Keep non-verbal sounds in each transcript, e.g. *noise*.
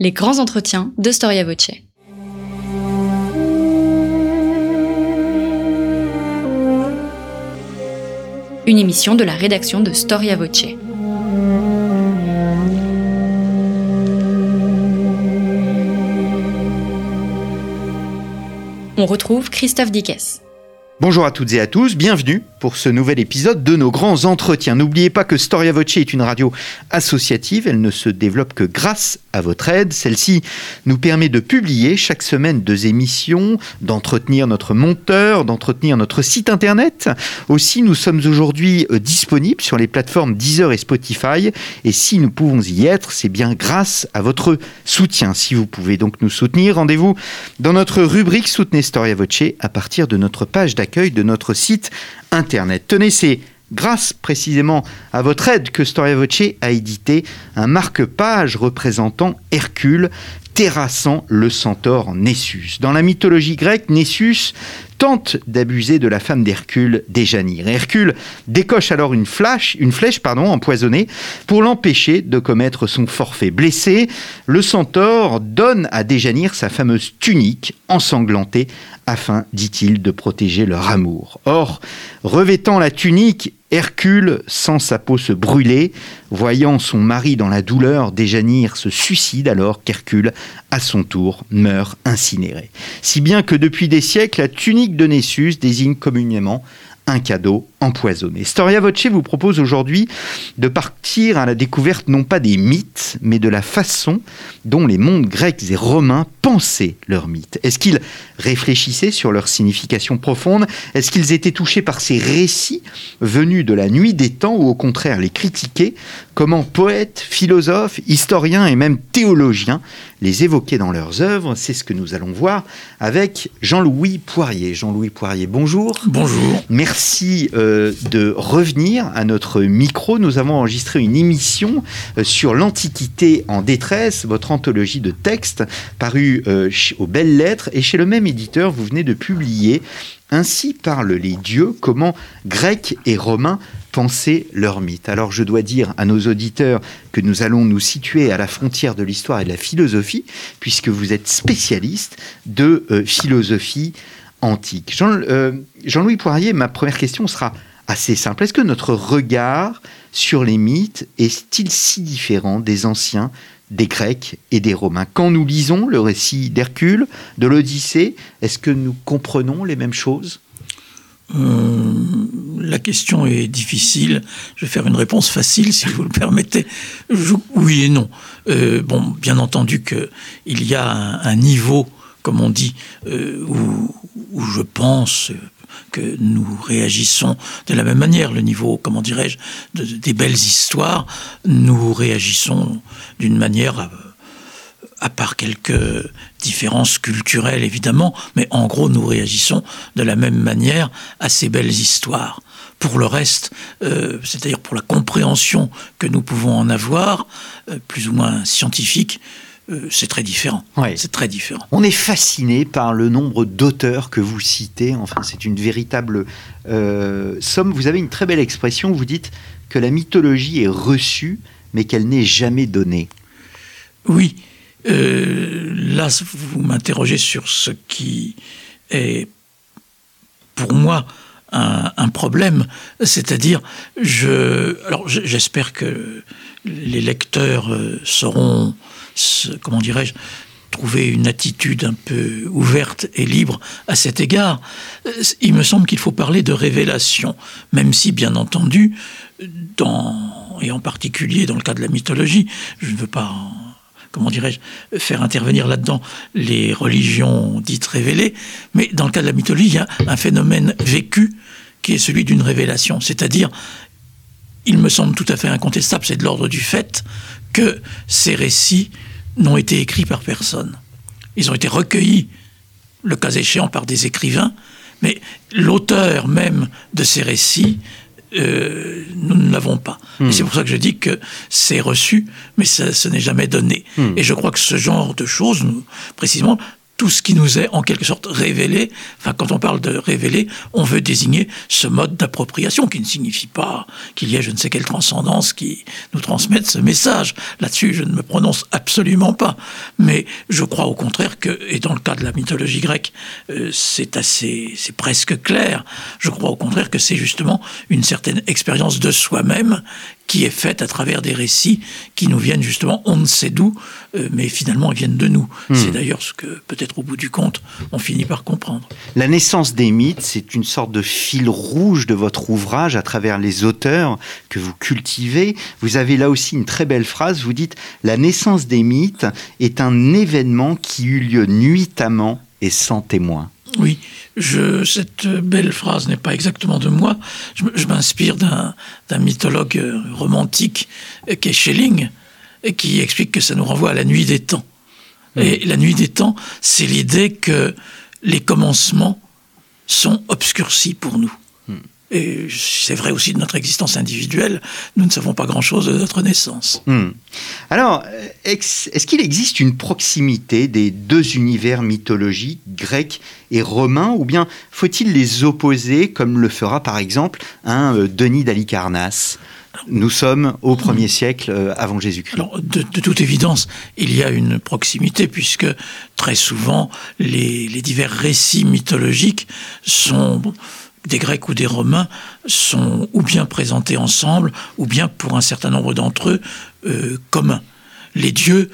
Les grands entretiens de Storia Voce. Une émission de la rédaction de Storia Voce. On retrouve Christophe Dickès. Bonjour à toutes et à tous, bienvenue pour ce nouvel épisode de nos grands entretiens. N'oubliez pas que Storia Voce est une radio associative, elle ne se développe que grâce à votre aide. Celle-ci nous permet de publier chaque semaine deux émissions, d'entretenir notre monteur, d'entretenir notre site internet. Aussi, nous sommes aujourd'hui euh, disponibles sur les plateformes Deezer et Spotify et si nous pouvons y être, c'est bien grâce à votre soutien. Si vous pouvez donc nous soutenir, rendez-vous dans notre rubrique Soutenez Storia Voce à partir de notre page d'accueil de notre site Internet. Tenez, c'est grâce précisément à votre aide que Storia Voce a édité un marque-page représentant Hercule terrassant le centaure Nessus. Dans la mythologie grecque, Nessus tente d'abuser de la femme d'Hercule, Déjanire. Hercule décoche alors une, une flèche pardon, empoisonnée pour l'empêcher de commettre son forfait. Blessé, le centaure donne à Déjanire sa fameuse tunique ensanglantée afin, dit-il, de protéger leur amour. Or, revêtant la tunique, Hercule sent sa peau se brûler. Voyant son mari dans la douleur, Déjanire se suicide alors qu'Hercule, à son tour, meurt incinéré. Si bien que depuis des siècles, la tunique de Nessus désigne communément un cadeau empoisonné. Storia Voce vous propose aujourd'hui de partir à la découverte non pas des mythes, mais de la façon dont les mondes grecs et romains pensaient leurs mythes. Est-ce qu'ils réfléchissaient sur leur signification profonde? Est-ce qu'ils étaient touchés par ces récits venus de la nuit des temps ou au contraire les critiquaient Comment poètes, philosophes, historiens et même théologiens les évoquaient dans leurs œuvres C'est ce que nous allons voir avec Jean-Louis Poirier. Jean-Louis Poirier, bonjour. Bonjour. Merci euh, de revenir à notre micro. Nous avons enregistré une émission euh, sur l'Antiquité en détresse, votre anthologie de textes parue euh, aux Belles Lettres. Et chez le même éditeur, vous venez de publier Ainsi parlent les dieux, comment Grecs et Romains pensaient leur mythe. Alors je dois dire à nos auditeurs que nous allons nous situer à la frontière de l'histoire et de la philosophie, puisque vous êtes spécialiste de euh, philosophie antique. Jean, euh, Jean-Louis Poirier, ma première question sera assez simple. Est-ce que notre regard sur les mythes est-il si différent des anciens des Grecs et des Romains? Quand nous lisons le récit d'Hercule, de l'Odyssée, est-ce que nous comprenons les mêmes choses? Euh, la question est difficile. Je vais faire une réponse facile, si vous le permettez. oui et non. Euh, bon, bien entendu qu'il y a un, niveau, comme on dit, euh, où, où, je pense que nous réagissons de la même manière. Le niveau, comment dirais-je, des belles histoires, nous réagissons d'une manière, à, part quelques différences culturelles évidemment, mais en gros nous réagissons de la même manière à ces belles histoires. Pour le reste, euh, c'est-à-dire pour la compréhension que nous pouvons en avoir, euh, plus ou moins scientifique, euh, c'est très différent. C'est très différent. On est fasciné par le nombre d'auteurs que vous citez. Enfin, c'est une véritable somme. Vous avez une très belle expression. Vous dites que la mythologie est reçue, mais qu'elle n'est jamais donnée. Oui. Euh, là, vous m'interrogez sur ce qui est, pour moi, un, problème. C'est-à-dire, je, alors j'espère que les lecteurs sauront comment dirais-je, trouver une attitude un peu ouverte et libre à cet égard. Euh, il me semble qu'il faut parler de révélation, même si, bien entendu, dans, et en particulier dans le cas de la mythologie, je ne veux pas, comment dirais-je, faire intervenir là-dedans les religions dites révélées, mais dans le cas de la mythologie, il y a un phénomène vécu qui est celui d'une révélation, c'est-à-dire, il me semble tout à fait incontestable, c'est de l'ordre du fait que ces récits n'ont été écrits par personne. Ils ont été recueillis, le cas échéant, par des écrivains, mais l'auteur même de ces récits, euh, nous ne l'avons pas. Et hmm. c'est pour ça que je dis que c'est reçu, mais ça, ce n'est jamais donné. Hmm. Et je crois que ce genre de choses, précisément, tout ce qui nous est en quelque sorte révélé, enfin quand on parle de révélé, on veut désigner ce mode d'appropriation qui ne signifie pas qu'il y ait je ne sais quelle transcendance qui nous transmette ce message. Là-dessus, je ne me prononce absolument pas. Mais je crois au contraire que, et dans le cas de la mythologie grecque, euh, c'est assez, c'est presque clair, je crois au contraire que c'est justement une certaine expérience de soi-même qui est faite à travers des récits qui nous viennent justement, on ne sait d'où, euh, mais finalement ils viennent de nous. Hmm. C'est d'ailleurs ce que peut-être au bout du compte, on finit par comprendre. La naissance des mythes, c'est une sorte de fil rouge de votre ouvrage à travers les auteurs que vous cultivez. Vous avez là aussi une très belle phrase, vous dites, La naissance des mythes est un événement qui eut lieu nuitamment et sans témoin. Oui, je, cette belle phrase n'est pas exactement de moi. Je, m'inspire d'un mythologue romantique qui est Schelling, et qui explique que ça nous renvoie à la nuit des temps. Hmm. Et la nuit des temps, c'est l'idée que les commencements sont obscurcis pour nous. Hmm. Et c'est vrai aussi de notre existence individuelle. Nous ne savons pas grand-chose de notre naissance. Hmm. Alors, est-ce qu'il existe une proximité des deux univers mythologiques, grec et romain, ou bien faut-il les opposer, comme le fera par exemple un euh, Denis d'Alicarnasse? Nous sommes au 1er siècle euh, avant Jésus-Christ. De, de, toute évidence, il y a une proximité puisque très souvent les divers récits mythologiques sont des Grecs ou des Romains sont ou bien présentés ensemble, ou bien pour un certain nombre d'entre eux euh, communs. Les dieux,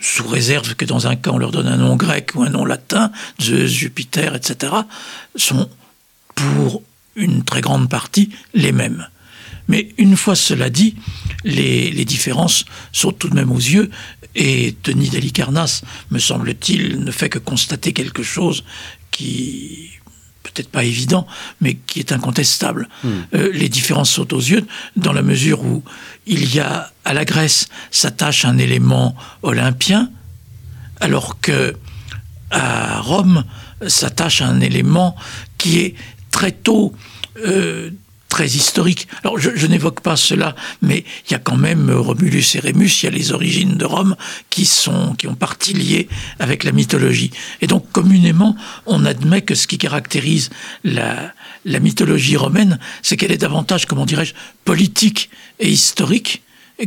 sous réserve que dans un cas on leur donne un nom grec ou un nom latin, Zeus, Jupiter, etc., sont pour une très grande partie les mêmes. Mais une fois cela dit, les, différences sont tout de même aux yeux, et Denis d'Halicarnasse, me semble-t-il, ne fait que constater quelque chose qui peut-être pas évident, mais qui est incontestable. Hmm. Euh, les différences sautent aux yeux dans la mesure où il y a à la Grèce s'attache un élément olympien, alors que à Rome s'attache un élément qui est très tôt euh, historique. Alors je, n'évoque pas cela, mais il y a quand même Romulus et Rémus, il y a les origines de Rome qui sont qui ont partie liée avec la mythologie. Et donc communément, on admet que ce qui caractérise la, la mythologie romaine, c'est qu'elle est davantage, comment dirais-je, politique et historique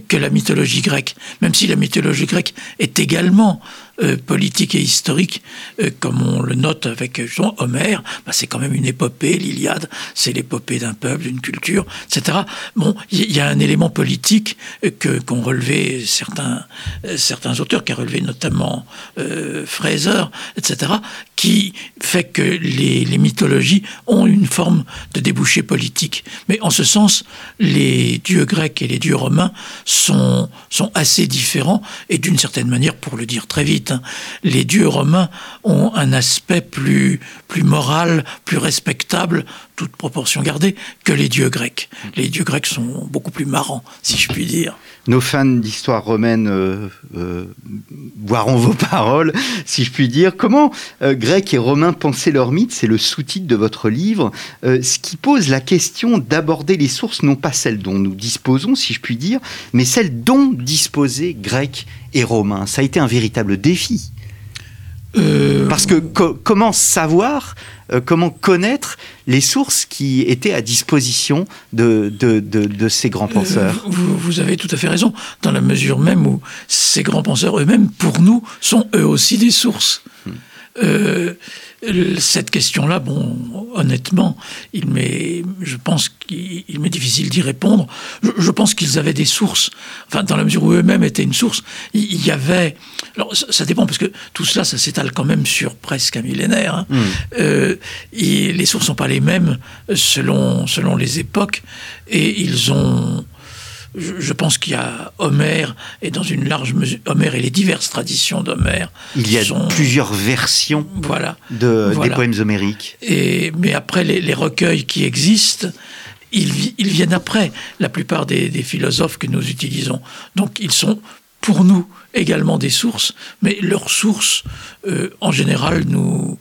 que la mythologie grecque, même si la mythologie grecque est également euh, politique et historique, euh, comme on le note avec Jean Homère, bah, c'est quand même une épopée, l'Iliade, c'est l'épopée d'un peuple, d'une culture, etc. Bon, il y, a un élément politique euh, que qu'ont relevé certains certains auteurs, qui a relevé notamment Fraser, etc., qui fait que les, les mythologies ont une forme de débouché politique. Mais en ce sens, les dieux grecs et les dieux romains sont sont assez différents et d'une certaine manière, pour le dire très vite les dieux romains ont un aspect plus, plus moral, plus respectable, toute proportion gardée, que les dieux grecs. Les dieux grecs sont beaucoup plus marrants, si je puis dire. Nos fans d'histoire romaine euh, euh, boiront vos *laughs* paroles, si je puis dire. Comment euh, Grecs et Romains pensaient leur mythe? C'est le sous-titre de votre livre, ce qui pose la question d'aborder les sources, non pas celles dont nous disposons, si je puis dire, mais celles dont disposaient Grecs et Romains. Ça a été un véritable défi. Euh, Parce que comment savoir, euh, comment connaître les sources qui étaient à disposition de, de, ces grands euh, penseurs? vous, avez tout à fait raison, dans la mesure même où ces grands penseurs eux-mêmes, pour nous, sont eux aussi des sources. Hmm cette question-là, bon, honnêtement, il m'est, je pense qu'il m'est difficile d'y répondre. Je, pense qu'ils avaient des sources, enfin, dans la mesure où eux-mêmes étaient une source, il y avait. Alors, ça, dépend, parce que tout cela, ça s'étale quand même sur presque un millénaire. Hein. Hmm. Euh, et les sources ne sont pas les mêmes selon, selon les époques, et ils ont je, pense qu'il y a Homère, et dans une large mesure, Homère et les diverses traditions d'Homère. Il y a plusieurs versions voilà, de, des poèmes homériques. Et, mais après, les, recueils qui existent, ils, ils, viennent après la plupart des, philosophes que nous utilisons. Donc ils sont pour nous également des sources, mais leurs sources, euh, en général, nous,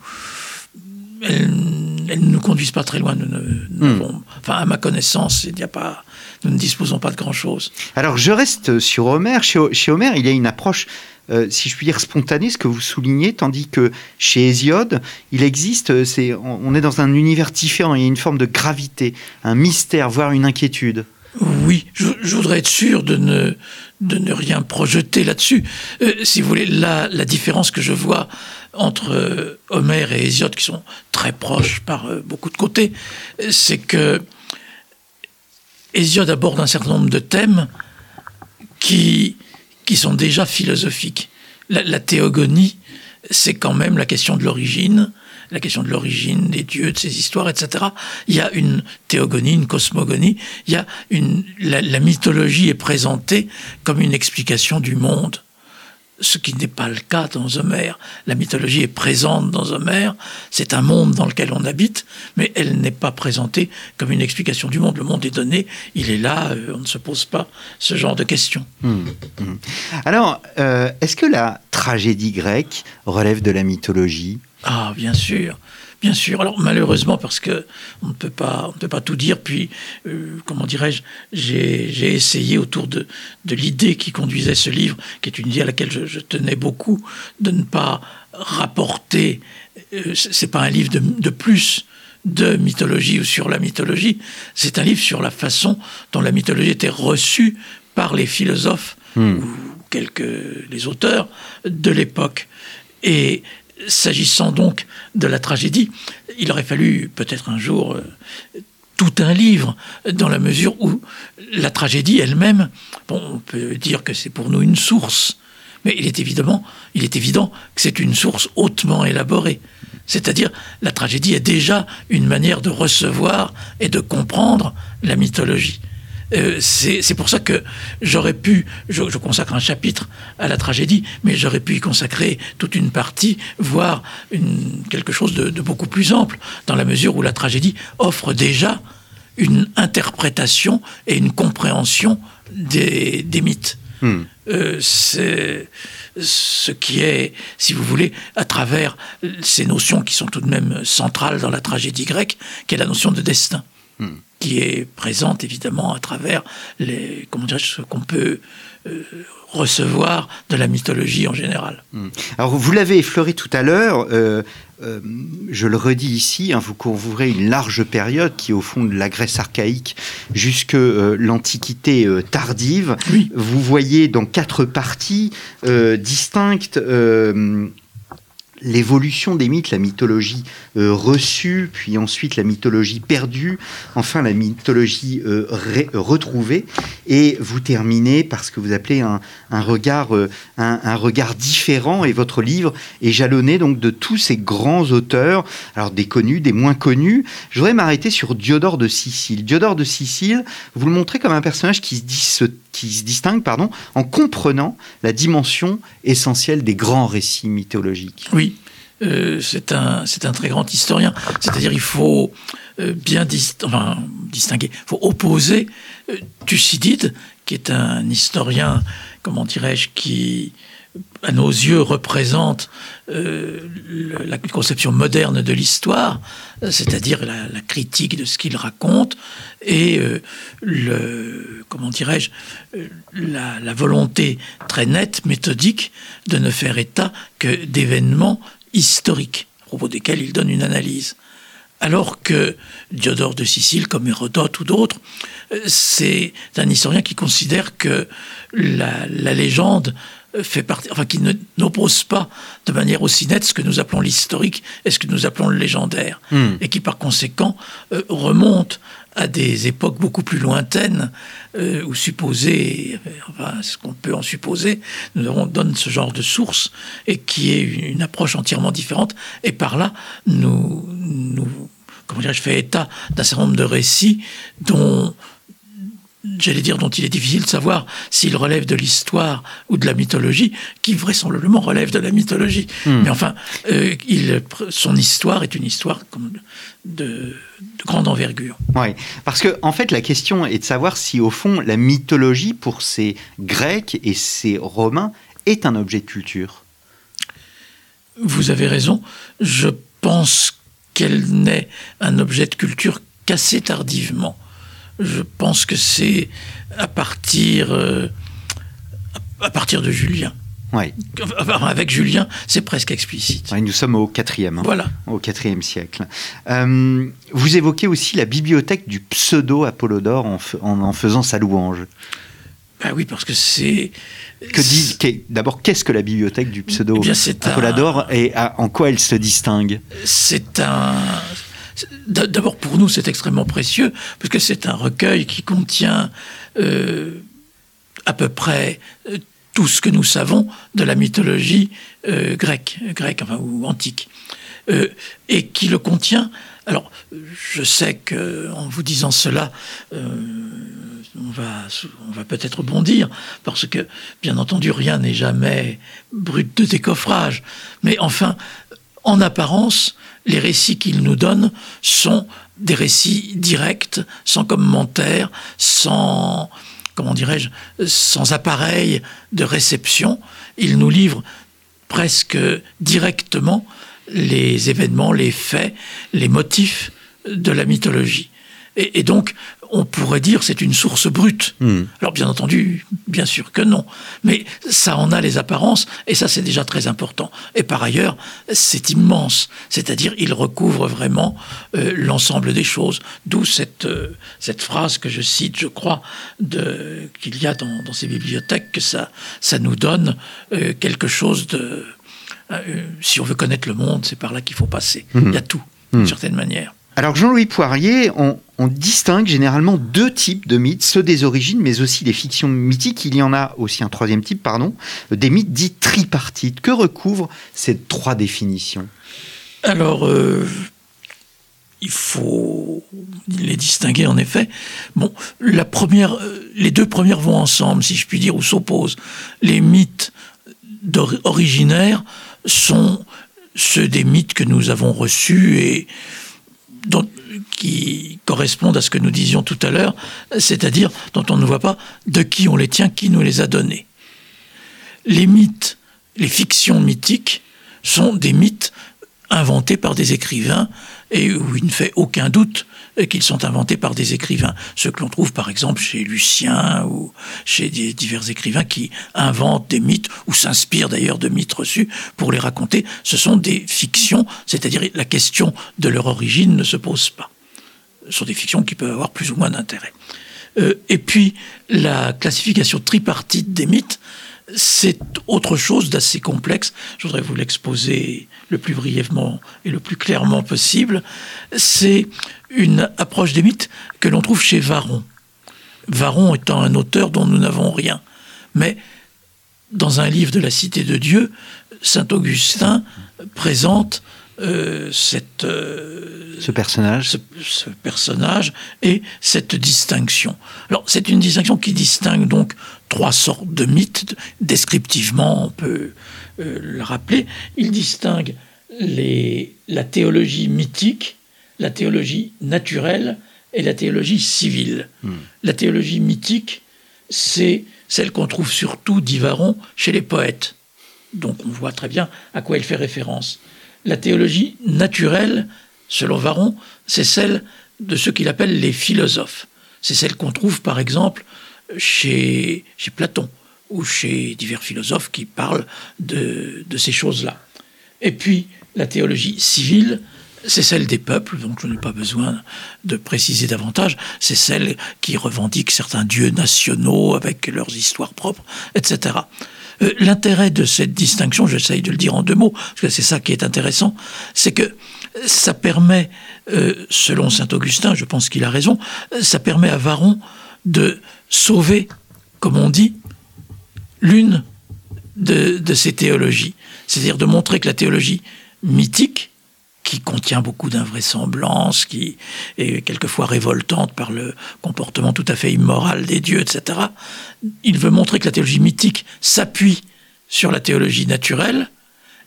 elles, ne nous conduisent pas très loin. Nous, hmm. enfin, à ma connaissance, il n'y a pas nous ne disposons pas de grand-chose. Alors je reste sur Homère. Chez, Homère, il y a une approche euh, si je puis dire, spontanée, ce que vous soulignez, tandis que chez Hésiode, il existe, c'est, on est dans un univers différent, il y a une forme de gravité, un mystère, voire une inquiétude. Oui, je, voudrais être sûr de ne, de ne rien projeter là-dessus. Euh, si vous voulez, la, la, différence que je vois entre euh, Homère et Hésiode, qui sont très proches par euh, beaucoup de côtés, c'est que Hésiode aborde un certain nombre de thèmes qui, qui sont déjà philosophiques. La, la théogonie, c'est quand même la question de l'origine, la question de l'origine des dieux, de ces histoires, etc. Il y a une théogonie, une cosmogonie, il y a une, la, mythologie est présentée comme une explication du monde ce qui n'est pas le cas dans Homère. La mythologie est présente dans Homère, c'est un monde dans lequel on habite, mais elle n'est pas présentée comme une explication du monde. Le monde est donné, il est là, euh, on ne se pose pas ce genre de questions. Hmm, hmm. Alors, euh, est-ce que la tragédie grecque relève de la mythologie? Ah, bien sûr. Bien sûr. Alors malheureusement, parce que on ne peut pas, on ne peut pas tout dire. Puis, euh, comment dirais-je, j'ai essayé autour de, de l'idée qui conduisait ce livre, qui est une idée à laquelle je, tenais beaucoup, de ne pas rapporter. Euh, c'est pas un livre de, de plus de mythologie ou sur la mythologie. C'est un livre sur la façon dont la mythologie était reçue par les philosophes hmm. ou quelques les auteurs de l'époque. Et S'agissant donc de la tragédie, il aurait fallu peut-être un jour euh, tout un livre, dans la mesure où la tragédie elle-même, bon, on peut dire que c'est pour nous une source, mais il est évidemment, il est évident que c'est une source hautement élaborée. C'est-à-dire, la tragédie est déjà une manière de recevoir et de comprendre la mythologie. Euh, c'est pour ça que j'aurais pu, je, consacre un chapitre à la tragédie, mais j'aurais pu y consacrer toute une partie, voire une, quelque chose de, beaucoup plus ample, dans la mesure où la tragédie offre déjà une interprétation et une compréhension des, mythes. Hmm. Euh, c'est ce qui est, si vous voulez, à travers ces notions qui sont tout de même centrales dans la tragédie grecque, qui est la notion de destin. Hmm qui est présente évidemment à travers les, comment ce qu'on peut euh, recevoir de la mythologie en général. Hmm. Alors vous l'avez effleuré tout à l'heure, euh, euh, je le redis ici, hein, vous couvrez une large période qui est au fond de la Grèce archaïque jusque l'Antiquité tardive. Vous voyez dans quatre parties distinctes l'évolution des mythes, la mythologie euh, reçue, puis ensuite la mythologie perdue, enfin la mythologie euh, retrouvée. Et vous terminez par ce que vous appelez un, regard, euh, un, regard différent. Et votre livre est jalonné donc de tous ces grands auteurs, alors des connus, des moins connus. Je voudrais m'arrêter sur Diodore de Sicile. Diodore de Sicile, vous le montrez comme un personnage qui se, qui se distingue pardon, en comprenant la dimension essentielle des grands récits mythologiques. Oui, euh, c'est un, un très grand historien. C'est-à-dire il faut euh, bien distinguer, il faut opposer euh, Thucydide, qui est un historien, comment dirais-je, qui à nos yeux représente la conception moderne de l'histoire, c'est-à-dire la, critique de ce qu'il raconte et le comment dirais-je la, la, volonté très nette, méthodique de ne faire état que d'événements historiques, à propos desquels il donne une analyse. Alors que Diodore de Sicile, comme Hérodote ou d'autres, euh, c'est un historien qui considère que la, légende fait partie, enfin qui n'oppose pas de manière aussi nette ce que nous appelons l'historique et ce que nous appelons le légendaire, hmm. et qui par conséquent euh, remonte à des époques beaucoup plus lointaines, euh, ou supposées, enfin, ce qu'on peut en supposer, nous avons, donne ce genre de source, et qui est une approche entièrement différente, et par là, nous, nous comment dire, je fais état d'un certain nombre de récits dont j'allais dire, dont il est difficile de savoir s'il relève de l'histoire ou de la mythologie, qui vraisemblablement relève de la mythologie. Hmm. Mais enfin, euh, il, son histoire est une histoire de, grande envergure. Oui, parce que en fait, la question est de savoir si, au fond, la mythologie, pour ces Grecs et ces Romains, est un objet de culture. Vous avez raison. Je pense qu'elle n'est un objet de culture qu'assez tardivement je pense que c'est à partir, euh, à partir de Julien. Ouais. Avec Julien, c'est presque explicite. nous sommes au quatrième. Hein. voilà. Au quatrième siècle. Euh, vous évoquez aussi la bibliothèque du pseudo Apollodore en, en, faisant sa louange. Ben oui, parce que c'est. Que d'abord qu'est-ce que la bibliothèque du pseudo eh Apollodore et en quoi elle se distingue? C'est un. D'abord pour nous c'est extrêmement précieux parce que c'est un recueil qui contient euh, à peu près euh, tout ce que nous savons de la mythologie euh, grecque, ou antique, et qui le contient. Alors, je sais que en vous disant cela, on va, on va peut-être bondir, parce que, bien entendu, rien n'est jamais brut de décoffrage. Mais enfin, en apparence, les récits qu'il nous donne sont des récits directs, sans commentaire, sans comment dirais-je, sans appareil de réception. Il nous livre presque directement les événements, les faits, les motifs de la mythologie. Et, donc, on pourrait dire c'est une source brute. Hmm. Alors bien entendu, bien sûr que non, mais ça en a les apparences et ça c'est déjà très important. Et par ailleurs, c'est immense, c'est-à-dire il recouvre vraiment euh, l'ensemble des choses. D'où cette euh, cette phrase que je cite, je crois, de qu'il y a dans, dans, ces bibliothèques que ça ça nous donne euh, quelque chose de si on veut connaître le monde, c'est par là qu'il faut passer. Hmm. Il y a tout, d'une hmm. certaine manière. Alors Jean-Louis Poirier, on, distingue généralement deux types de mythes, ceux des origines, mais aussi des fictions mythiques. Il y en a aussi un troisième type, pardon, des mythes dits tripartites. Que recouvrent ces trois définitions? Alors, euh, il faut les distinguer en effet. Bon, la première, euh, les deux premières vont ensemble, si je puis dire, ou s'opposent. Les mythes originaires sont ceux des mythes que nous avons reçus et qui correspondent à ce que nous disions tout à l'heure, c'est-à-dire dont on ne voit pas de qui on les tient, qui nous les a donnés. Les mythes, les fictions mythiques sont des mythes inventés par des écrivains et où il ne fait aucun doute qu'ils sont inventés par des écrivains. Ce que l'on trouve par exemple chez Lucien ou chez divers écrivains qui inventent des mythes ou s'inspirent d'ailleurs de mythes reçus pour les raconter, ce sont des fictions, c'est-à-dire la question de leur origine ne se pose pas. Ce sont des fictions qui peuvent avoir plus ou moins d'intérêt. Euh, et puis la classification tripartite des mythes, c'est autre chose d'assez complexe. Je voudrais vous l'exposer le plus brièvement et le plus clairement possible. C'est une approche des mythes que l'on trouve chez Varon. Varon étant un auteur dont nous n'avons rien. Mais dans un livre de la Cité de Dieu, Saint Augustin présente euh, cette, euh, ce personnage. Ce, personnage et cette distinction. Alors, c'est une distinction qui distingue donc trois sortes de mythes. Descriptivement, on peut euh, le rappeler. Il distingue les, la théologie mythique, la théologie naturelle et la théologie civile. Hmm. La théologie mythique, c'est celle qu'on trouve surtout, dit Varon, chez les poètes. Donc on voit très bien à quoi elle fait référence. La théologie naturelle, selon Varon, c'est celle de ce qu'il appelle les philosophes. C'est celle qu'on trouve par exemple chez, chez Platon ou chez divers philosophes qui parlent de, de ces choses-là. Et puis la théologie civile, c'est celle des peuples, donc je n'ai pas besoin de préciser davantage, c'est celle qui revendique certains dieux nationaux avec leurs histoires propres, etc. Euh, l'intérêt de cette distinction, j'essaye de le dire en deux mots, parce que c'est ça qui est intéressant, c'est que ça permet, euh, selon saint Augustin, je pense qu'il a raison, ça permet à Varon de sauver, comme on dit, l'une de, de ces théologies. C'est-à-dire de montrer que la théologie mythique, qui contient beaucoup d'invraisemblances, qui est quelquefois révoltante par le comportement tout à fait immoral des dieux, etc. Il veut montrer que la théologie mythique s'appuie sur la théologie naturelle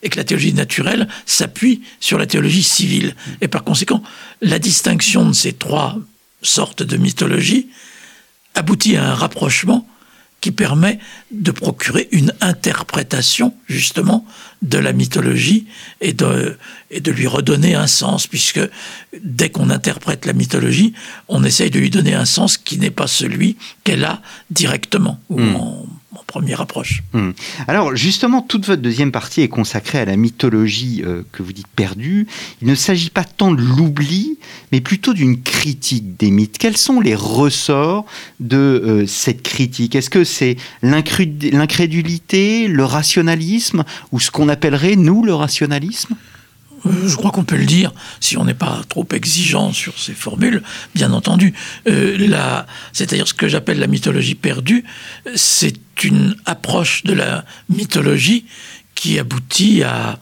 et que la théologie naturelle s'appuie sur la théologie civile. Et par conséquent, la distinction de ces trois sortes de mythologie aboutit à un rapprochement qui permet de procurer une interprétation justement de la mythologie et de, et de lui redonner un sens, puisque dès qu'on interprète la mythologie, on essaye de lui donner un sens qui n'est pas celui qu'elle a directement ou première approche. Hmm. Alors justement, toute votre deuxième partie est consacrée à la mythologie euh, que vous dites perdue. Il ne s'agit pas tant de l'oubli, mais plutôt d'une critique des mythes. Quels sont les ressorts de euh, cette critique? Est-ce que c'est l'incrédulité, le rationalisme, ou ce qu'on appellerait, nous, le rationalisme? Je crois qu'on peut le dire, si on n'est pas trop exigeant sur ces formules, bien entendu. Euh, C'est-à-dire ce que j'appelle la mythologie perdue, c'est une approche de la mythologie qui aboutit à,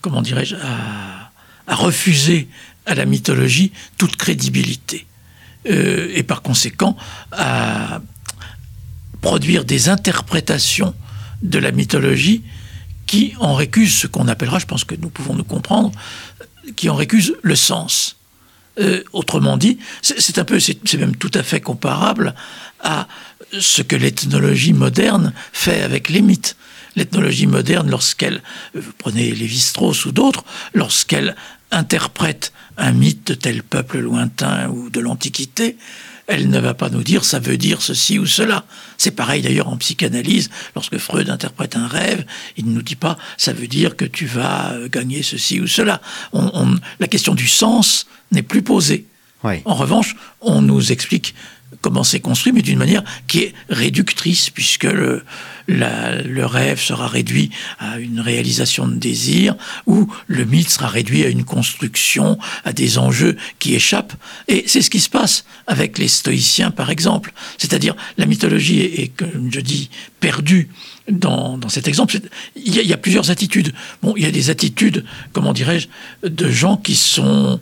comment dirais-je, à, refuser à la mythologie toute crédibilité. Euh, et par conséquent, à produire des interprétations de la mythologie qui en récuse ce qu'on appellera, je pense que nous pouvons nous comprendre, qui en récuse le sens. Euh, autrement dit, c'est un peu, c'est même tout à fait comparable à ce que l'ethnologie moderne fait avec les mythes. L'ethnologie moderne, lorsqu'elle, euh, vous prenez Lévi-Strauss ou d'autres, lorsqu'elle interprète un mythe de tel peuple lointain ou de l'Antiquité, elle ne va pas nous dire ça veut dire ceci ou cela. C'est pareil d'ailleurs en psychanalyse, lorsque Freud interprète un rêve, il ne nous dit pas ça veut dire que tu vas gagner ceci ou cela. la question du sens n'est plus posée. En revanche, on nous explique comment c'est construit, mais d'une manière qui est réductrice, puisque le, rêve sera réduit à une réalisation de désir, ou le mythe sera réduit à une construction, à des enjeux qui échappent. Et c'est ce qui se passe avec les stoïciens, par exemple. C'est-à-dire, la mythologie est, comme je dis, perdue dans, dans, cet exemple. Il y, a, il y, a, plusieurs attitudes. Bon, il y a des attitudes, comment dirais-je, de gens qui sont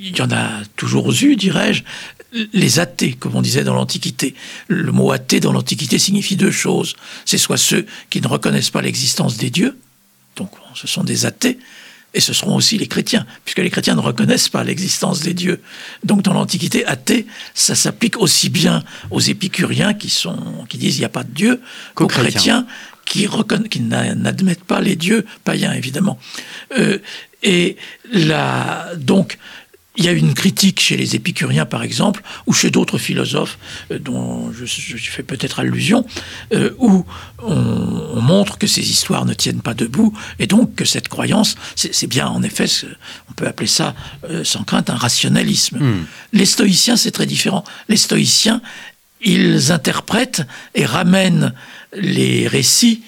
il y en a toujours eu, dirais-je, les athées, comme on disait dans l'Antiquité. Le mot athée dans l'Antiquité signifie deux choses. C'est soit ceux qui ne reconnaissent pas l'existence des dieux, donc ce sont des athées, et ce seront aussi les chrétiens, puisque les chrétiens ne reconnaissent pas l'existence des dieux. Donc dans l'Antiquité, athée, ça s'applique aussi bien aux épicuriens qui, sont, qui disent il n'y a pas de Dieu, qu'aux chrétiens qui, qui n'admettent pas les dieux païens, évidemment. Euh, et là, donc, il y a une critique chez les épicuriens, par exemple, ou chez d'autres philosophes euh, dont je, fais peut-être allusion, euh, où on, montre que ces histoires ne tiennent pas debout, et donc que cette croyance, c'est bien en effet, on peut appeler ça euh, sans crainte un rationalisme. Hmm. Les stoïciens, c'est très différent. Les stoïciens, ils interprètent et ramènent les récits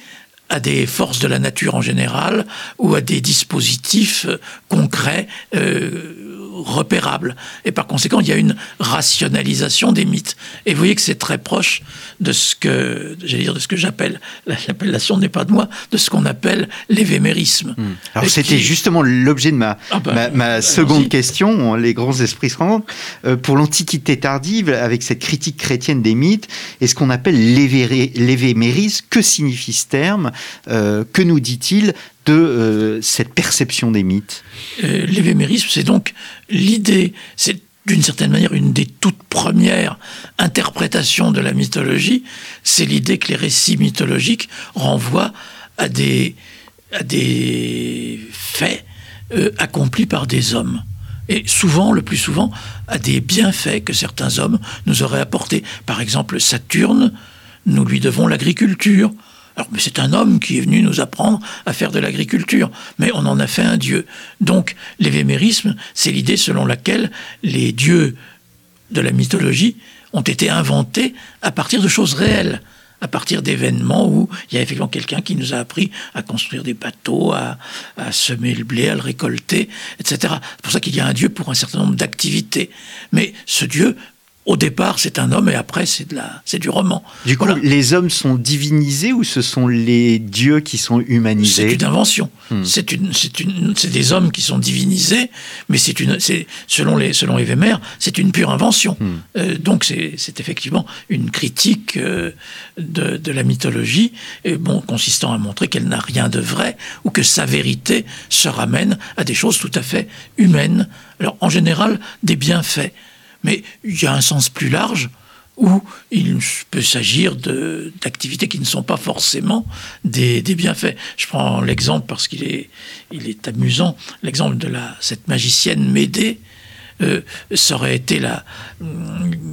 à des forces de la nature en général ou à des dispositifs concrets repérable. Et par conséquent, il y a une rationalisation des mythes. Et vous voyez que c'est très proche de ce que, j'allais dire, de ce que j'appelle, *laughs* l'appellation n'est pas de moi, de ce qu'on appelle l'évémérisme. Hmm. Alors c'était justement l'objet de ma, ah bah, ma, seconde question, les grands esprits se rencontrent. Euh, pour l'Antiquité tardive, avec cette critique chrétienne des mythes, et ce qu'on appelle l'évémérisme, que signifie ce terme? Euh, Que nous dit-il de euh, cette perception des mythes? Euh, L'évémérisme, c'est donc l'idée, c'est d'une certaine manière une des toutes premières interprétations de la mythologie, c'est l'idée que les récits mythologiques renvoient à des, à des faits accomplis par des hommes. Et souvent, le plus souvent, à des bienfaits que certains hommes nous auraient apportés. Par exemple, Saturne, nous lui devons l'agriculture c'est un homme qui est venu nous apprendre à faire de l'agriculture, mais on en a fait un dieu. Donc l'évémérisme, c'est l'idée selon laquelle les dieux de la mythologie ont été inventés à partir de choses réelles à partir d'événements où il y a effectivement quelqu'un qui nous a appris à construire des bateaux, à, à semer le blé, à le récolter, etc. C'est pour ça qu'il y a un Dieu pour un certain nombre d'activités. Mais ce Dieu au départ, c'est un homme et après, c'est de la, c'est du roman. Du coup, les hommes sont divinisés ou ce sont les dieux qui sont humanisés C'est une invention. Hmm. C'est une, c'est une, c'est des hommes qui sont divinisés, mais c'est une, c'est selon les, selon Weber, c'est une pure invention. Hmm. Euh, donc c'est, c'est effectivement une critique euh, de, de, la mythologie, et bon, consistant à montrer qu'elle n'a rien de vrai ou que sa vérité se ramène à des choses tout à fait humaines. Alors en général, des bienfaits. Mais il y a un sens plus large où il peut s'agir d'activités qui ne sont pas forcément des, bienfaits. Je prends l'exemple parce qu'il est, il est amusant, l'exemple de la, cette magicienne Médée, euh, ça aurait été la,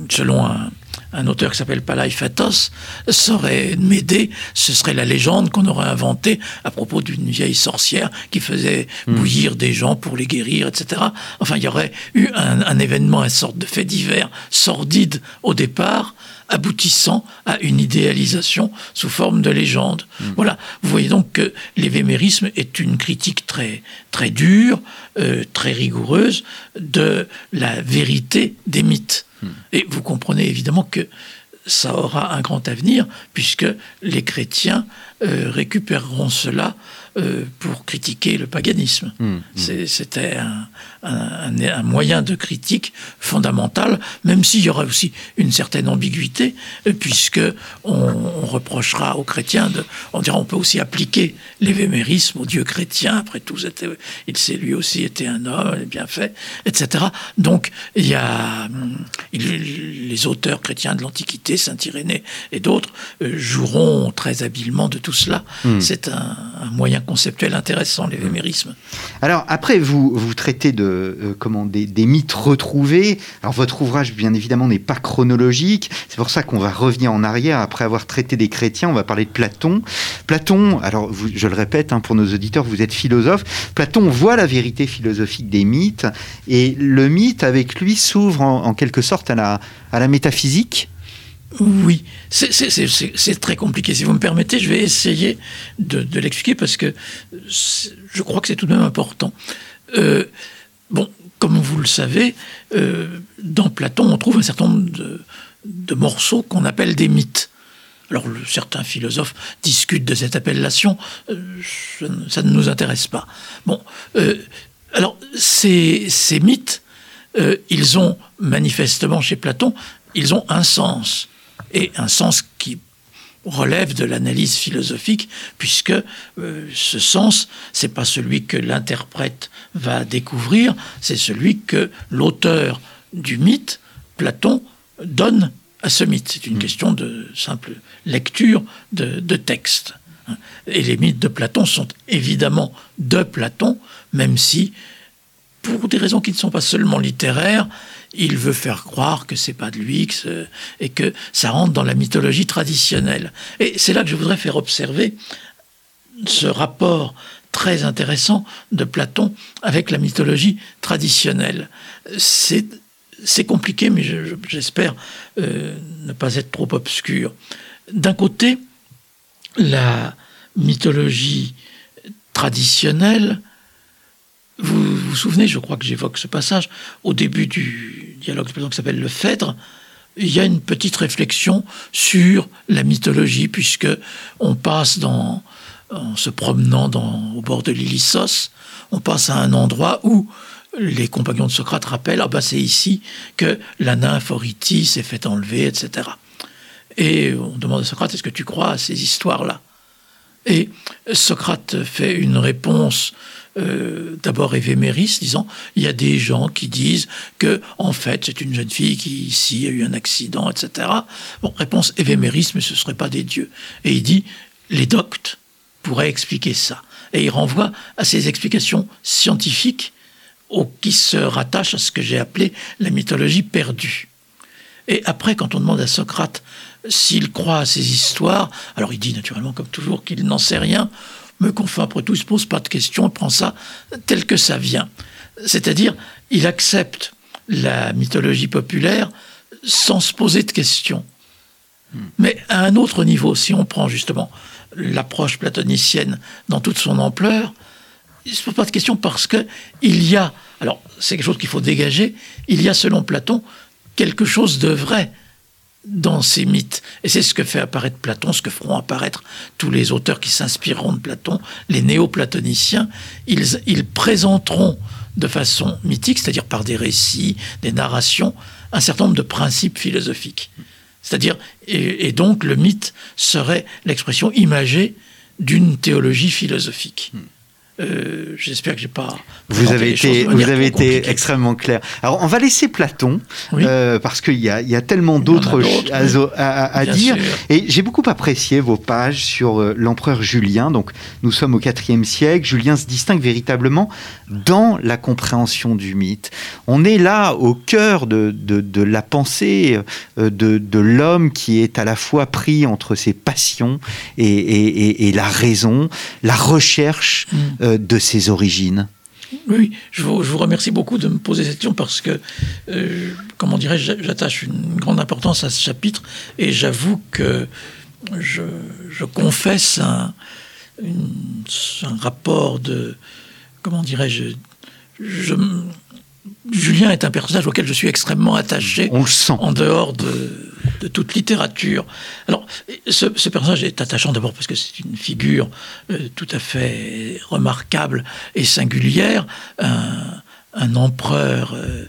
selon un, un auteur qui s'appelle Palaifatos saurait m'aider. Ce serait la légende qu'on aurait inventée à propos d'une vieille sorcière qui faisait hmm. bouillir des gens pour les guérir, etc. Enfin, il y aurait eu un, un événement, une sorte de fait divers sordide au départ, aboutissant à une idéalisation sous forme de légende. Hmm. Voilà. Vous voyez donc que l'évémérisme est une critique très, très dure, euh, très rigoureuse de la vérité des mythes. Hmm. Et comprenez évidemment que ça aura un grand avenir, puisque les chrétiens euh, récupéreront cela euh, pour critiquer le paganisme. Mmh, mmh. C'était un, un, moyen de critique fondamental, même s'il y aura aussi une certaine ambiguïté, euh, puisque on, reprochera aux chrétiens de, on dira, on peut aussi appliquer l'évémérisme au Dieu chrétien. Après tout, il s'est lui aussi été un homme, bien fait, etc. Donc il y a les auteurs chrétiens de l'Antiquité, saint Irénée et d'autres, joueront très habilement de tout cela. Mmh. C'est un, un moyen conceptuel intéressant, l'évémérisme. Alors après, vous, vous traitez de, euh, comment, des, mythes retrouvés. Alors votre ouvrage, bien évidemment, n'est pas chronologique. C'est pour ça qu'on va revenir en arrière. Après avoir traité des chrétiens, on va parler de Platon. Platon, alors je le répète hein, pour nos auditeurs, vous êtes philosophe. Platon voit la vérité philosophique des mythes. Et le mythe, avec lui, s'ouvre en, quelque sorte à la, à la métaphysique. Oui, c'est très compliqué. Si vous me permettez, je vais essayer de, l'expliquer parce que je crois que c'est tout de même important. Euh, bon, comme vous le savez, euh, dans Platon, on trouve un certain nombre de, morceaux qu'on appelle des mythes. Alors, certains philosophes discutent de cette appellation, euh, ça ne nous intéresse pas. Bon, alors, ces, ces mythes, ils ont manifestement chez Platon, ils ont un sens et un sens qui relève de l'analyse philosophique, puisque euh, ce sens, c'est pas celui que l'interprète va découvrir, c'est celui que l'auteur du mythe, Platon, donne à ce mythe. C'est une mm. question de simple lecture de, de texte. Et les mythes de Platon sont évidemment de Platon, même si, pour des raisons qui ne sont pas seulement littéraires, il veut faire croire que c'est pas de lui et que ça rentre dans la mythologie traditionnelle. Et c'est là que je voudrais faire observer ce rapport très intéressant de Platon avec la mythologie traditionnelle. C'est compliqué, mais j'espère euh, ne pas être trop obscur. D'un côté, la mythologie traditionnelle vous vous souvenez, je crois que j'évoque ce passage, au début du dialogue qui s'appelle Le Phèdre, il y a une petite réflexion sur la mythologie, puisque on passe dans, en se promenant dans, au bord de l'Ilissos, on passe à un endroit où les compagnons de Socrate rappellent ah ben c'est ici que la nymphe Orithie s'est fait enlever, etc. Et on demande à Socrate est-ce que tu crois à ces histoires-là? Et Socrate fait une réponse euh, d'abord Évéméris, disant il y a des gens qui disent que en fait c'est une jeune fille qui ici a eu un accident, etc. Bon, réponse Évéméris, mais ce ne serait pas des dieux. Et il dit les doctes pourraient expliquer ça. Et il renvoie à ces explications scientifiques qui se rattachent à ce que j'ai appelé la mythologie perdue. Et après, quand on demande à Socrate s'il croit à ces histoires, alors il dit naturellement, comme toujours, qu'il n'en sait rien me confond après tout, il se pose pas de questions, il prend ça tel que ça vient. C'est-à-dire, il accepte la mythologie populaire sans se poser de questions. Hmm. Mais à un autre niveau, si on prend justement l'approche platonicienne dans toute son ampleur, il ne se pose pas de questions parce que il y a, alors c'est quelque chose qu'il faut dégager, il y a selon Platon quelque chose de vrai dans ces mythes. Et c'est ce que fait apparaître Platon, ce que feront apparaître tous les auteurs qui s'inspireront de Platon, les néo-platoniciens. Ils, présenteront de façon mythique, c'est-à-dire par des récits, des narrations, un certain nombre de principes philosophiques. C'est-à-dire, et, donc le mythe serait l'expression imagée d'une théologie philosophique. Euh, j'espère que j'ai pas. Vous avez été, vous avez été extrêmement clair. Alors, on va laisser Platon euh, parce qu'il y a, il y a tellement d'autres à, à, dire. Et j'ai beaucoup apprécié vos pages sur euh, l'empereur Julien. Donc, nous sommes au IVe siècle. Julien se distingue véritablement dans la compréhension du mythe. On est là au cœur de, de, de la pensée de, de l'homme qui est à la fois pris entre ses passions et, et, et la raison, la recherche. Mm. Euh, de ses origines. Oui, je vous, remercie beaucoup de me poser cette question parce que, euh, comment dirais-je, j'attache une grande importance à ce chapitre et j'avoue que je, confesse un, rapport de, comment dirais-je, je, Julien est un personnage auquel je suis extrêmement attaché. On le sent. En dehors de, toute littérature. Alors, ce, personnage est attachant d'abord parce que c'est une figure euh, tout à fait remarquable et singulière. Un, empereur. Euh,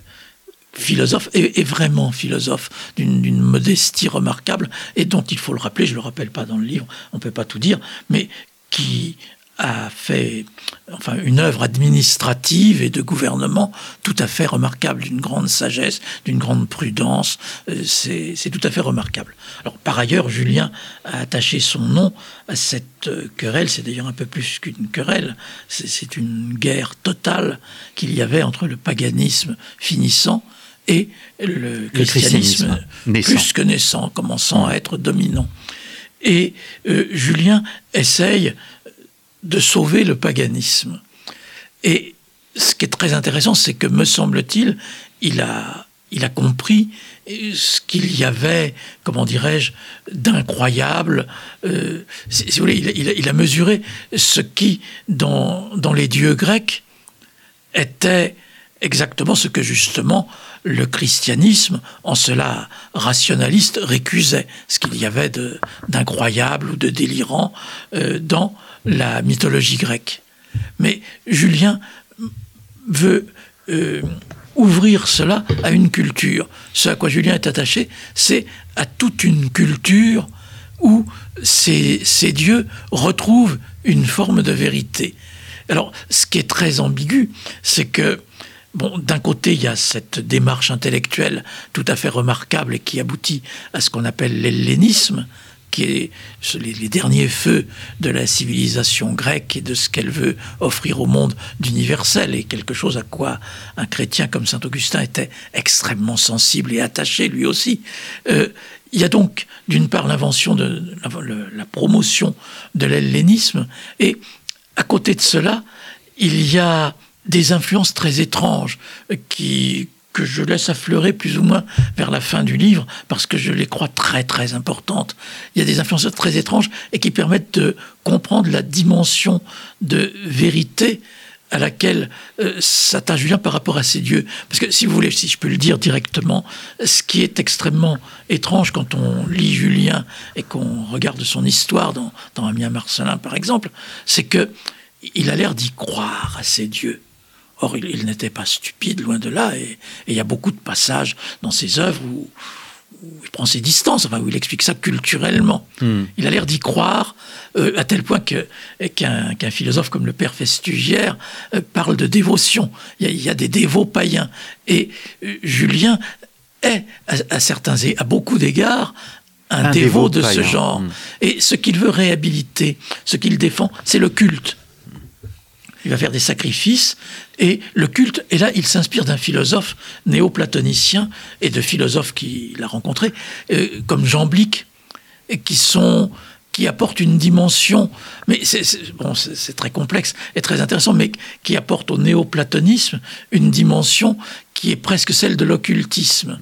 philosophe, et, vraiment philosophe, d'une modestie remarquable, et dont il faut le rappeler, je ne le rappelle pas dans le livre, on ne peut pas tout dire, mais qui a fait enfin, une œuvre administrative et de gouvernement tout à fait remarquable, d'une grande sagesse, d'une grande prudence. Euh, c'est tout à fait remarquable. Alors, par ailleurs, Julien a attaché son nom à cette euh, querelle. C'est d'ailleurs un peu plus qu'une querelle. C'est une guerre totale qu'il y avait entre le paganisme finissant et le christianisme, plus que naissant, commençant à être dominant. Et euh, Julien essaye de sauver le paganisme. Et ce qui est très intéressant, c'est que, me semble-t-il, il a, il a compris ce qu'il y avait, comment dirais-je, d'incroyable. Euh, si, vous voulez, il, a mesuré ce qui, dans, dans les dieux grecs, était exactement ce que justement le christianisme, en cela rationaliste, récusait, ce qu'il y avait d'incroyable ou de délirant euh, dans la mythologie grecque. Mais Julien veut euh, ouvrir cela à une culture. Ce à quoi Julien est attaché, c'est à toute une culture où ces, dieux retrouvent une forme de vérité. Alors, ce qui est très ambigu, c'est que, bon, d'un côté, il y a cette démarche intellectuelle tout à fait remarquable et qui aboutit à ce qu'on appelle l'hellénisme, qui est les, derniers feux de la civilisation grecque et de ce qu'elle veut offrir au monde d'universel, et quelque chose à quoi un chrétien comme saint Augustin était extrêmement sensible et attaché lui aussi. Euh, il y a donc d'une part l'invention de la, promotion de l'hellénisme, et à côté de cela, il y a des influences très étranges qui, que je laisse affleurer plus ou moins vers la fin du livre, parce que je les crois très très importantes. Il y a des influences très étranges et qui permettent de comprendre la dimension de vérité à laquelle euh, s'attache Julien par rapport à ses dieux. Parce que si vous voulez, si je peux le dire directement, ce qui est extrêmement étrange quand on lit Julien et qu'on regarde son histoire dans, dans Amiens Marcelin par exemple, c'est que il a l'air d'y croire à ses dieux. Or, il, n'était pas stupide, loin de là, et, il y a beaucoup de passages dans ses œuvres où, il prend ses distances, enfin, où il explique ça culturellement. Hmm. Il a l'air d'y croire, euh, à tel point qu'un philosophe comme le père Festugière euh, parle de dévotion. Il y, a, des dévots païens. Et euh, Julien est, à, certains, à beaucoup d'égards, un, dévot, de ce genre. Hmm. Et ce qu'il veut réhabiliter, ce qu'il défend, c'est le culte il va faire des sacrifices, et le culte, et là il s'inspire d'un philosophe néo-platonicien et de philosophes qu'il a rencontrés, euh, comme Jean Blic, qui sont qui apportent une dimension, mais c'est bon, très complexe et très intéressant, mais qui apporte au néo-platonisme une dimension qui est presque celle de l'occultisme.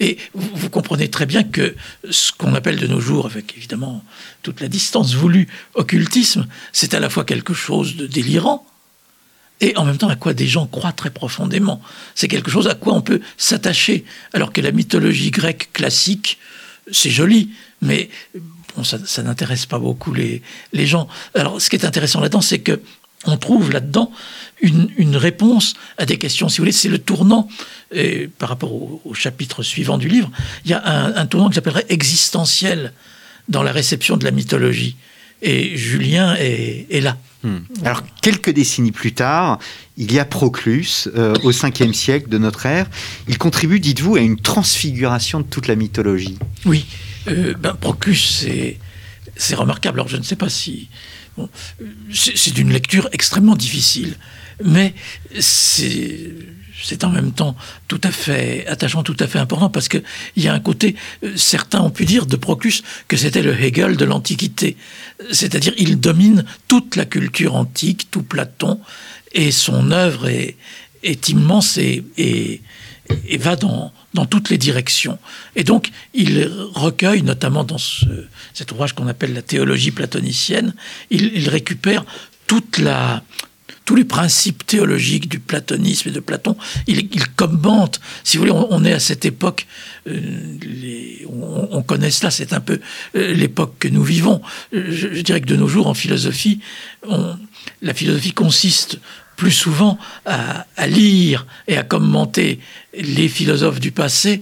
Et vous, comprenez très bien que ce qu'on appelle de nos jours, avec évidemment toute la distance voulue, occultisme, c'est à la fois quelque chose de délirant, et en même temps à quoi des gens croient très profondément. C'est quelque chose à quoi on peut s'attacher, alors que la mythologie grecque classique, c'est joli, mais bon, ça, n'intéresse pas beaucoup les, les gens. Alors ce qui est intéressant là-dedans, c'est que on trouve là-dedans une, réponse à des questions. Si vous voulez, c'est le tournant, et par rapport au, chapitre suivant du livre, il y a un tournant que j'appellerais existentiel dans la réception de la mythologie et Julien est, là. Hmm. Alors, quelques décennies plus tard, il y a Proclus, euh, au 5e siècle de notre ère. Il contribue, dites-vous, à une transfiguration de toute la mythologie. Oui, euh, ben, Proclus, c'est remarquable. Alors, je ne sais pas si. c'est d'une lecture extrêmement difficile, mais c'est en même temps tout à fait attachant, tout à fait important, parce qu'il y a un côté, euh, certains ont pu dire de Proclus que c'était le Hegel de l'Antiquité. C'est-à-dire, il domine toute la culture antique, tout Platon, et son œuvre est, immense et, et, va dans, dans, toutes les directions. Et donc, il recueille, notamment dans ce, cet ouvrage qu'on appelle la théologie platonicienne, il, il récupère toute la, tous les principes théologiques du platonisme et de Platon, il, commente. Si vous voulez, on, est à cette époque, euh, on, connaît cela, c'est un peu euh, l'époque que nous vivons. Je, dirais que de nos jours, en philosophie, la philosophie consiste plus souvent à, lire et à commenter les philosophes du passé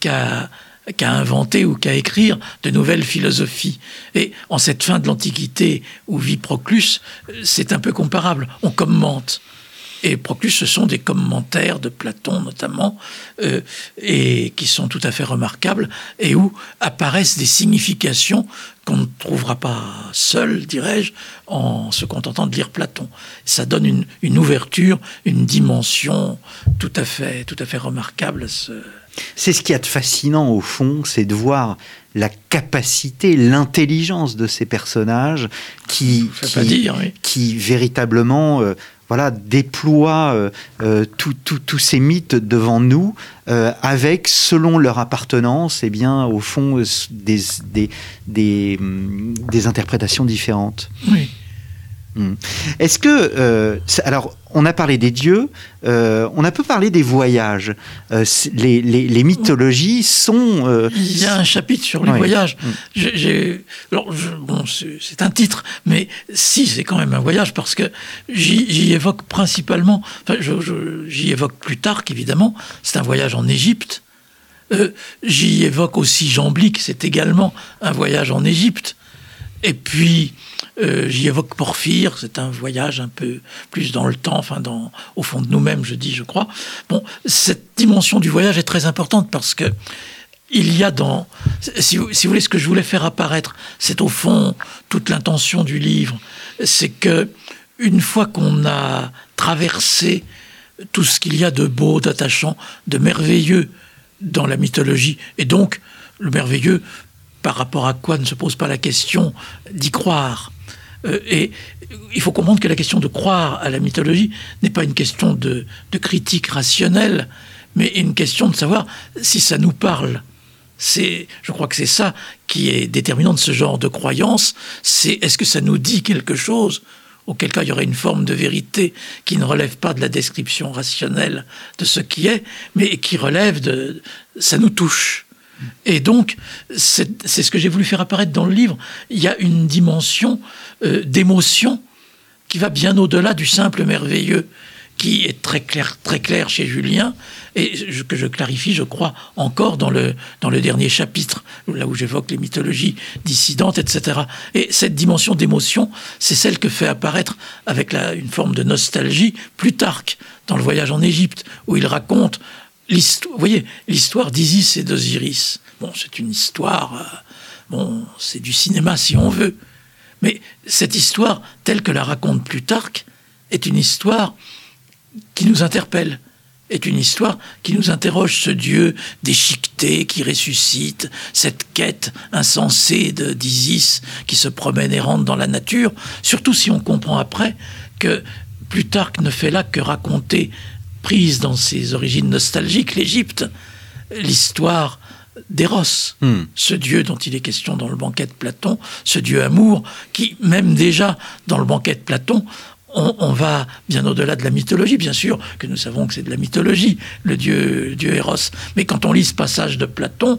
qu'à qu'à inventer ou qu'à écrire de nouvelles philosophies. Et en cette fin de l'Antiquité où vit Proclus, c'est un peu comparable. On commente. Et Proclus, ce sont des commentaires de Platon notamment, euh, et qui sont tout à fait remarquables, et où apparaissent des significations qu'on ne trouvera pas seul, dirais-je, en se contentant de lire Platon. Ça donne une, une ouverture, une dimension tout à fait, tout à fait remarquable à ce, c'est ce qui y a de fascinant au fond, c'est de voir la capacité, l'intelligence de ces personnages qui, qui, véritablement euh, voilà, déploient euh, euh, tous ces mythes devant nous avec, selon leur appartenance, et eh bien, au fond, des, des, des, des interprétations différentes. Oui. Hmm. Est-ce que, alors, on a parlé des dieux, euh, on a peu parlé des voyages. Euh, les, mythologies sont. Il y a un chapitre sur les voyages. Hmm. bon, c'est un titre, mais si, c'est quand même un voyage parce que j'y évoque principalement. Enfin, j'y évoque plus tard qu'évidemment, c'est un voyage en Égypte. j'y évoque aussi Jamblique, c'est également un voyage en Égypte. Et puis, euh, j'y évoque Porphyre, c'est un voyage un peu plus dans le temps, enfin dans, au fond de nous-mêmes, je dis, je crois. Bon, cette dimension du voyage est très importante parce que il y a dans, si vous, si vous voulez, ce que je voulais faire apparaître, c'est au fond toute l'intention du livre, c'est que une fois qu'on a traversé tout ce qu'il y a de beau, d'attachant, de merveilleux dans la mythologie, et donc le merveilleux par rapport à quoi ne se pose pas la question d'y croire. Euh, et il faut comprendre que la question de croire à la mythologie n'est pas une question de, critique rationnelle, mais une question de savoir si ça nous parle. C'est, je crois que c'est ça qui est déterminant de ce genre de croyance. C'est est-ce que ça nous dit quelque chose? Auquel cas il y aurait une forme de vérité qui ne relève pas de la description rationnelle de ce qui est, mais qui relève de ça nous touche. Et donc, c'est ce que j'ai voulu faire apparaître dans le livre. Il y a une dimension euh, d'émotion qui va bien au-delà du simple merveilleux, qui est très clair, très clair chez Julien, et que je clarifie, je crois, encore dans le, dans le dernier chapitre, là où j'évoque les mythologies dissidentes, etc. Et cette dimension d'émotion, c'est celle que fait apparaître avec une forme de nostalgie Plutarque dans le voyage en Égypte, où il raconte voyez, l'histoire d'Isis et d'Osiris. Bon, c'est une histoire, euh, c'est du cinéma si on veut. Mais cette histoire, telle que la raconte Plutarque, est une histoire qui nous interpelle, est une histoire qui nous interroge ce Dieu déchiqueté qui ressuscite, cette quête insensée d'Isis qui se promène et rentre dans la nature, surtout si on comprend après que Plutarque ne fait là que raconter prise dans ses origines nostalgiques, l'Égypte, l'histoire d'Eros, hmm. ce dieu dont il est question dans le banquet de Platon, ce dieu amour, qui même déjà dans le banquet de Platon, on, va bien au-delà de la mythologie, bien sûr que nous savons que c'est de la mythologie, le dieu, dieu Eros. Mais quand on lit ce passage de Platon,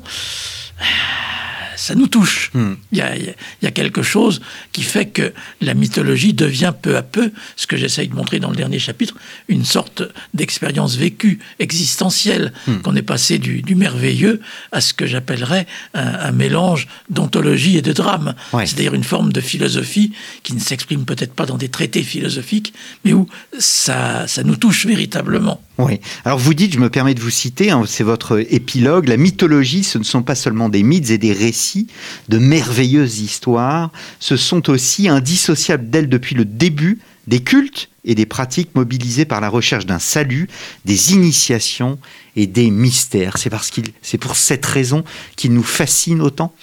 ça nous touche. Hmm. Il, y a, il, y a, quelque chose qui fait que la mythologie devient peu à peu, ce que j'essaye de montrer dans le dernier chapitre, une sorte d'expérience vécue, existentielle, hmm. qu'on est passé du, du, merveilleux à ce que j'appellerais un, mélange d'ontologie et de drame. C'est-à-dire une forme de philosophie qui ne s'exprime peut-être pas dans des traités philosophiques, mais où ça, ça nous touche véritablement. Oui. Alors vous dites, je me permets de vous citer, hein, c'est votre épilogue, la mythologie, ce ne sont pas seulement des mythes et des récits, de merveilleuses histoires, ce sont aussi indissociables d'elles depuis le début des cultes et des pratiques mobilisées par la recherche d'un salut, des initiations et des mystères. C'est parce qu'il, c'est pour cette raison qu'il nous fascine autant?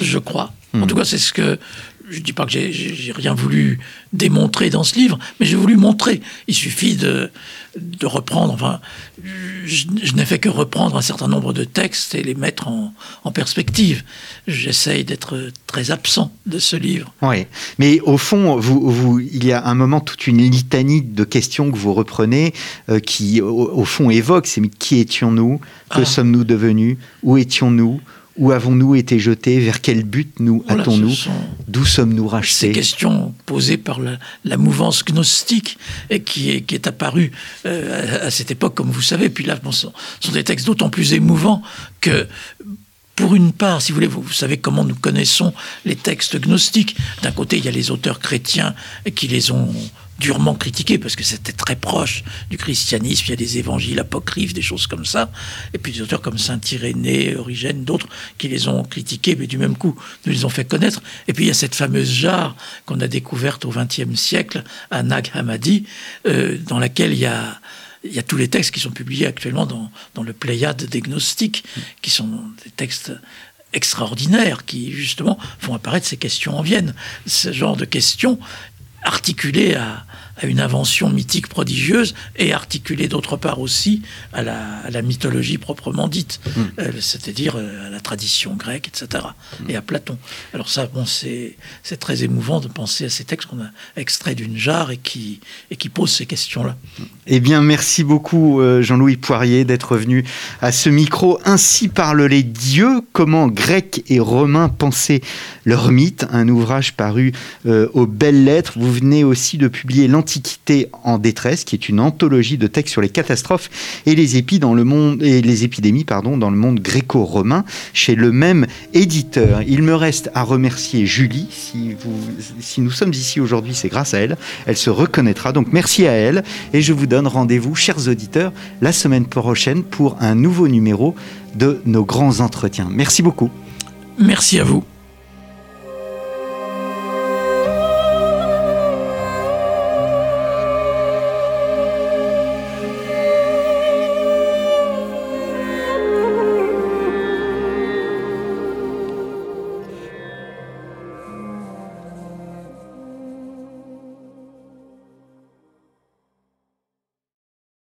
Je crois. En hmm. tout cas, c'est ce que je ne dis pas que j'ai rien voulu démontrer dans ce livre, mais j'ai voulu montrer. Il suffit de, de reprendre, enfin, je, n'ai fait que reprendre un certain nombre de textes et les mettre en, en perspective. J'essaye d'être très absent de ce livre. Oui, mais au fond, vous, vous, il y a un moment toute une litanie de questions que vous reprenez euh, qui, au, fond, évoque c'est qui étions-nous? Que ah. sommes-nous devenus? Où étions-nous? Où avons-nous été jetés? Vers quel but nous hâtons-nous? D'où sommes-nous rachetés? Ces questions posées par la, mouvance gnostique et qui est, qui est apparue euh, à, cette époque, comme vous savez. Puis là, ce sont des textes d'autant plus émouvants que pour une part, si vous voulez, vous, vous, savez comment nous connaissons les textes gnostiques. D'un côté, il y a les auteurs chrétiens qui les ont durement critiqué parce que c'était très proche du christianisme. Il y a des évangiles apocryphes, des choses comme ça. Et puis des auteurs comme Saint Irénée, Origène, d'autres qui les ont critiqués, mais du même coup nous les ont fait connaître. Et puis il y a cette fameuse jarre qu'on a découverte au XXe siècle à Nag Hammadi, euh, dans laquelle il y a il y a tous les textes qui sont publiés actuellement dans, dans le Pléiade des Gnostiques, qui sont des textes extraordinaires qui justement font apparaître ces questions en Vienne. Ce genre de questions articulées à, à une invention mythique prodigieuse et articulée d'autre part aussi à la, mythologie proprement dite, hmm. euh, c'est-à-dire euh, à la tradition grecque, etc., et à Platon. Alors ça, bon, c'est très émouvant de penser à ces textes qu'on a extraits d'une jarre et qui, et qui posent ces questions-là. Eh bien, merci beaucoup euh, Jean-Louis Poirier d'être venu à ce micro. Ainsi parlent les dieux, comment Grecs et Romains pensaient leur mythe, un ouvrage paru aux belles lettres. Vous venez aussi de publier l'Antiquité L'Antiquité en détresse, qui est une anthologie de textes sur les catastrophes et les, épidémies dans le monde gréco-romain, chez le même éditeur. Il me reste à remercier Julie. Si nous sommes ici aujourd'hui, c'est grâce à elle. Elle se reconnaîtra. Donc merci à elle. Et je vous donne rendez-vous, chers auditeurs, la semaine prochaine pour un nouveau numéro de nos grands entretiens. Merci beaucoup. Merci à vous.